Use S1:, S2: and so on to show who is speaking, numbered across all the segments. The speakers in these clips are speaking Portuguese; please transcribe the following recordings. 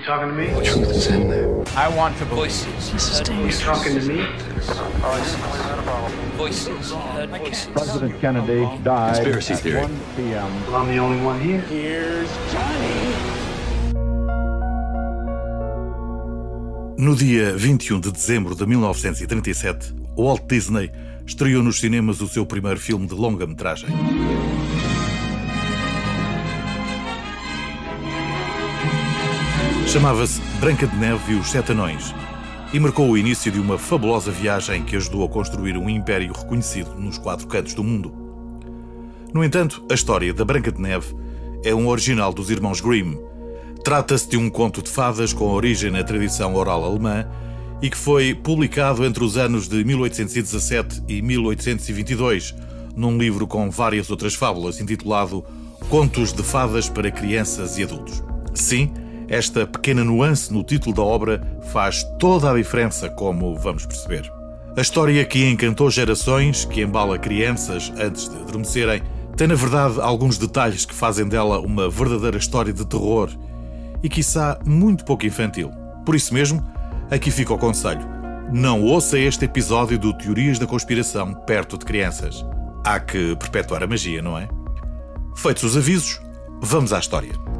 S1: You talking to me?
S2: The truth is in there.
S3: I want to voices.
S1: You talking to me?
S3: Voices.
S4: President Kennedy died
S2: Conspiracy
S4: at
S2: theory.
S4: 1 p.m.
S1: Well, I'm the only one here.
S5: No dia 21 de dezembro de 1937, Walt Disney estreou nos cinemas o seu primeiro filme de longa-metragem. Chamava-se Branca de Neve e os Sete Anões e marcou o início de uma fabulosa viagem que ajudou a construir um império reconhecido nos quatro cantos do mundo. No entanto, a história da Branca de Neve é um original dos irmãos Grimm. Trata-se de um conto de fadas com origem na tradição oral alemã e que foi publicado entre os anos de 1817 e 1822, num livro com várias outras fábulas intitulado Contos de Fadas para Crianças e Adultos. Sim, esta pequena nuance no título da obra faz toda a diferença, como vamos perceber. A história que encantou gerações, que embala crianças antes de adormecerem, tem na verdade alguns detalhes que fazem dela uma verdadeira história de terror e, quiçá, muito pouco infantil. Por isso mesmo, aqui fica o conselho: não ouça este episódio do Teorias da Conspiração perto de crianças. Há que perpetuar a magia, não é? Feitos os avisos, vamos à história.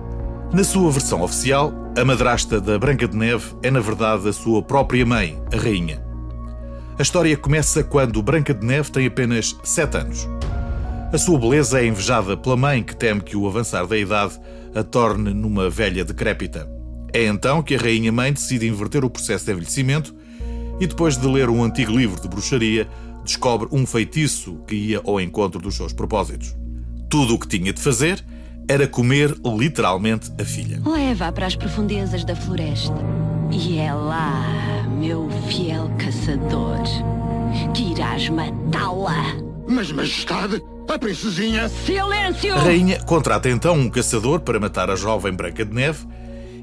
S5: Na sua versão oficial, a madrasta da Branca de Neve é, na verdade, a sua própria mãe, a rainha. A história começa quando Branca de Neve tem apenas 7 anos. A sua beleza é invejada pela mãe que teme que o avançar da idade a torne numa velha decrépita. É então que a rainha mãe decide inverter o processo de envelhecimento e depois de ler um antigo livro de bruxaria, descobre um feitiço que ia ao encontro dos seus propósitos. Tudo o que tinha de fazer era comer literalmente a filha.
S6: Leva-a para as profundezas da floresta. E é lá, meu fiel caçador, que irás matá-la.
S7: Mas, majestade, a princesinha.
S6: Silêncio!
S5: A rainha contrata então um caçador para matar a jovem Branca de Neve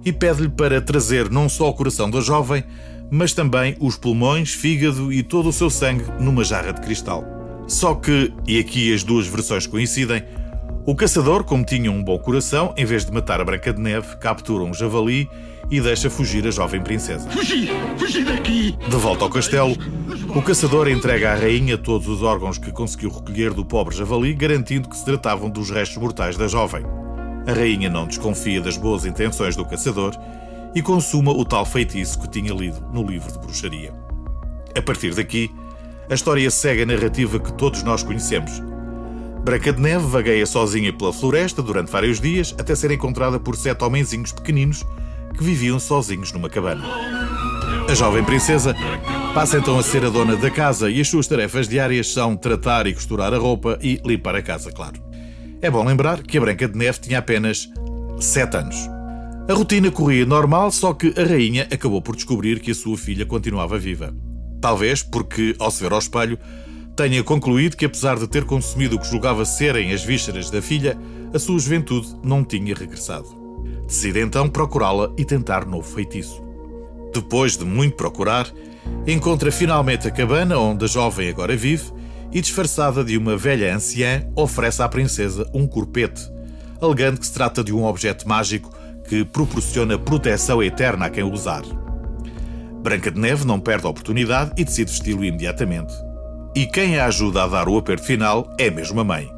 S5: e pede-lhe para trazer não só o coração da jovem, mas também os pulmões, fígado e todo o seu sangue numa jarra de cristal. Só que, e aqui as duas versões coincidem, o caçador, como tinha um bom coração, em vez de matar a Branca de Neve, captura um javali e deixa fugir a jovem princesa.
S7: Fugi! Fugi daqui!
S5: De volta ao castelo, o caçador entrega à rainha todos os órgãos que conseguiu recolher do pobre javali, garantindo que se tratavam dos restos mortais da jovem. A rainha não desconfia das boas intenções do caçador e consuma o tal feitiço que tinha lido no livro de bruxaria. A partir daqui, a história segue a narrativa que todos nós conhecemos. Branca de Neve vagueia sozinha pela floresta durante vários dias até ser encontrada por sete homenzinhos pequeninos que viviam sozinhos numa cabana. A jovem princesa passa então a ser a dona da casa e as suas tarefas diárias são tratar e costurar a roupa e limpar a casa, claro. É bom lembrar que a Branca de Neve tinha apenas 7 anos. A rotina corria normal, só que a rainha acabou por descobrir que a sua filha continuava viva. Talvez porque, ao se ver ao espelho, tenha concluído que, apesar de ter consumido o que julgava serem as vísceras da filha, a sua juventude não tinha regressado. Decide então procurá-la e tentar novo feitiço. Depois de muito procurar, encontra finalmente a cabana onde a jovem agora vive e, disfarçada de uma velha anciã, oferece à princesa um corpete, alegando que se trata de um objeto mágico que proporciona proteção eterna a quem o usar. Branca de Neve não perde a oportunidade e decide vesti-lo imediatamente. E quem a ajuda a dar o aperto final é mesmo a mãe.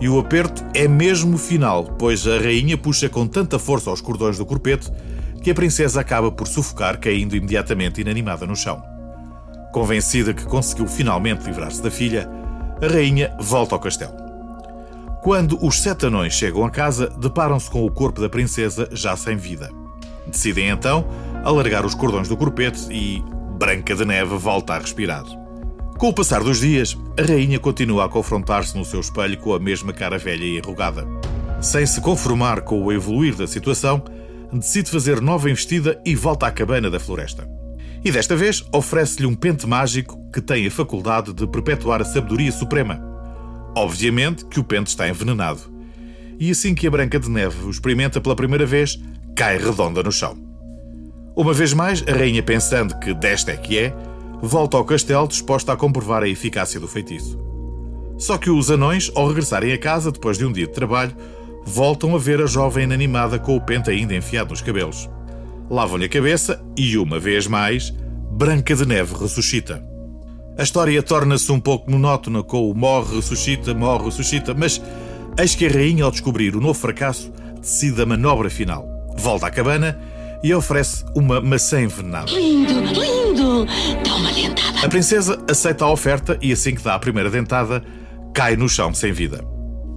S5: E o aperto é mesmo final, pois a rainha puxa com tanta força aos cordões do corpete que a princesa acaba por sufocar, caindo imediatamente inanimada no chão. Convencida que conseguiu finalmente livrar-se da filha, a rainha volta ao castelo. Quando os sete anões chegam a casa, deparam-se com o corpo da princesa já sem vida. Decidem então alargar os cordões do corpete e Branca de Neve volta a respirar. Com o passar dos dias, a rainha continua a confrontar-se no seu espelho com a mesma cara velha e enrugada. Sem se conformar com o evoluir da situação, decide fazer nova investida e volta à cabana da floresta. E desta vez oferece-lhe um pente mágico que tem a faculdade de perpetuar a sabedoria suprema. Obviamente que o pente está envenenado. E assim que a Branca de Neve o experimenta pela primeira vez, cai redonda no chão. Uma vez mais, a rainha, pensando que desta é que é, volta ao castelo disposta a comprovar a eficácia do feitiço. Só que os anões, ao regressarem a casa depois de um dia de trabalho, voltam a ver a jovem inanimada com o pente ainda enfiado nos cabelos. lavam-lhe a cabeça e, uma vez mais, Branca de Neve ressuscita. A história torna-se um pouco monótona com o morre, ressuscita, morre, ressuscita, mas eis que a rainha, ao descobrir o novo fracasso, decide a manobra final. Volta à cabana e oferece uma maçã envenenada.
S6: Lindo, lindo! Dá uma dentada.
S5: A princesa aceita a oferta e, assim que dá a primeira dentada, cai no chão sem vida.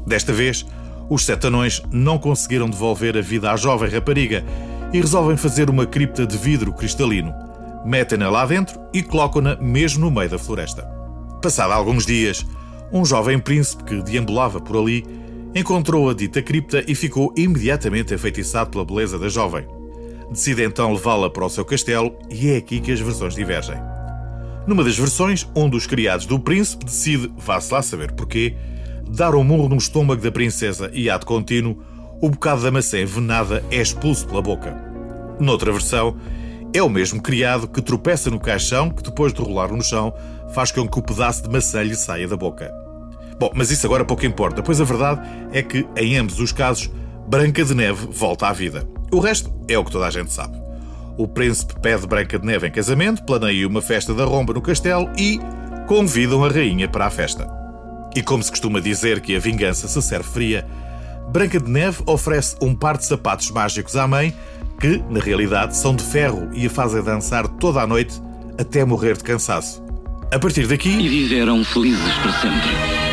S5: Desta vez, os sete anões não conseguiram devolver a vida à jovem rapariga e resolvem fazer uma cripta de vidro cristalino. Metem-na lá dentro e colocam-na mesmo no meio da floresta. Passado alguns dias, um jovem príncipe que deambulava por ali encontrou a dita cripta e ficou imediatamente enfeitiçado pela beleza da jovem. Decide então levá-la para o seu castelo e é aqui que as versões divergem. Numa das versões, um dos criados do príncipe decide, vá-se lá saber porquê, dar um murro no estômago da princesa e, de contínuo, o bocado da maçã envenenada é expulso pela boca. Noutra versão, é o mesmo criado que tropeça no caixão que, depois de rolar no chão, faz com que o pedaço de maçã lhe saia da boca. Bom, mas isso agora pouco importa, pois a verdade é que, em ambos os casos, Branca de Neve volta à vida. O resto é o que toda a gente sabe. O príncipe pede Branca de Neve em casamento, planeia uma festa da romba no castelo e convidam a rainha para a festa. E como se costuma dizer que a vingança se serve fria, Branca de Neve oferece um par de sapatos mágicos à mãe que, na realidade, são de ferro e a fazem dançar toda a noite até morrer de cansaço. A partir daqui,
S2: E viveram felizes para sempre.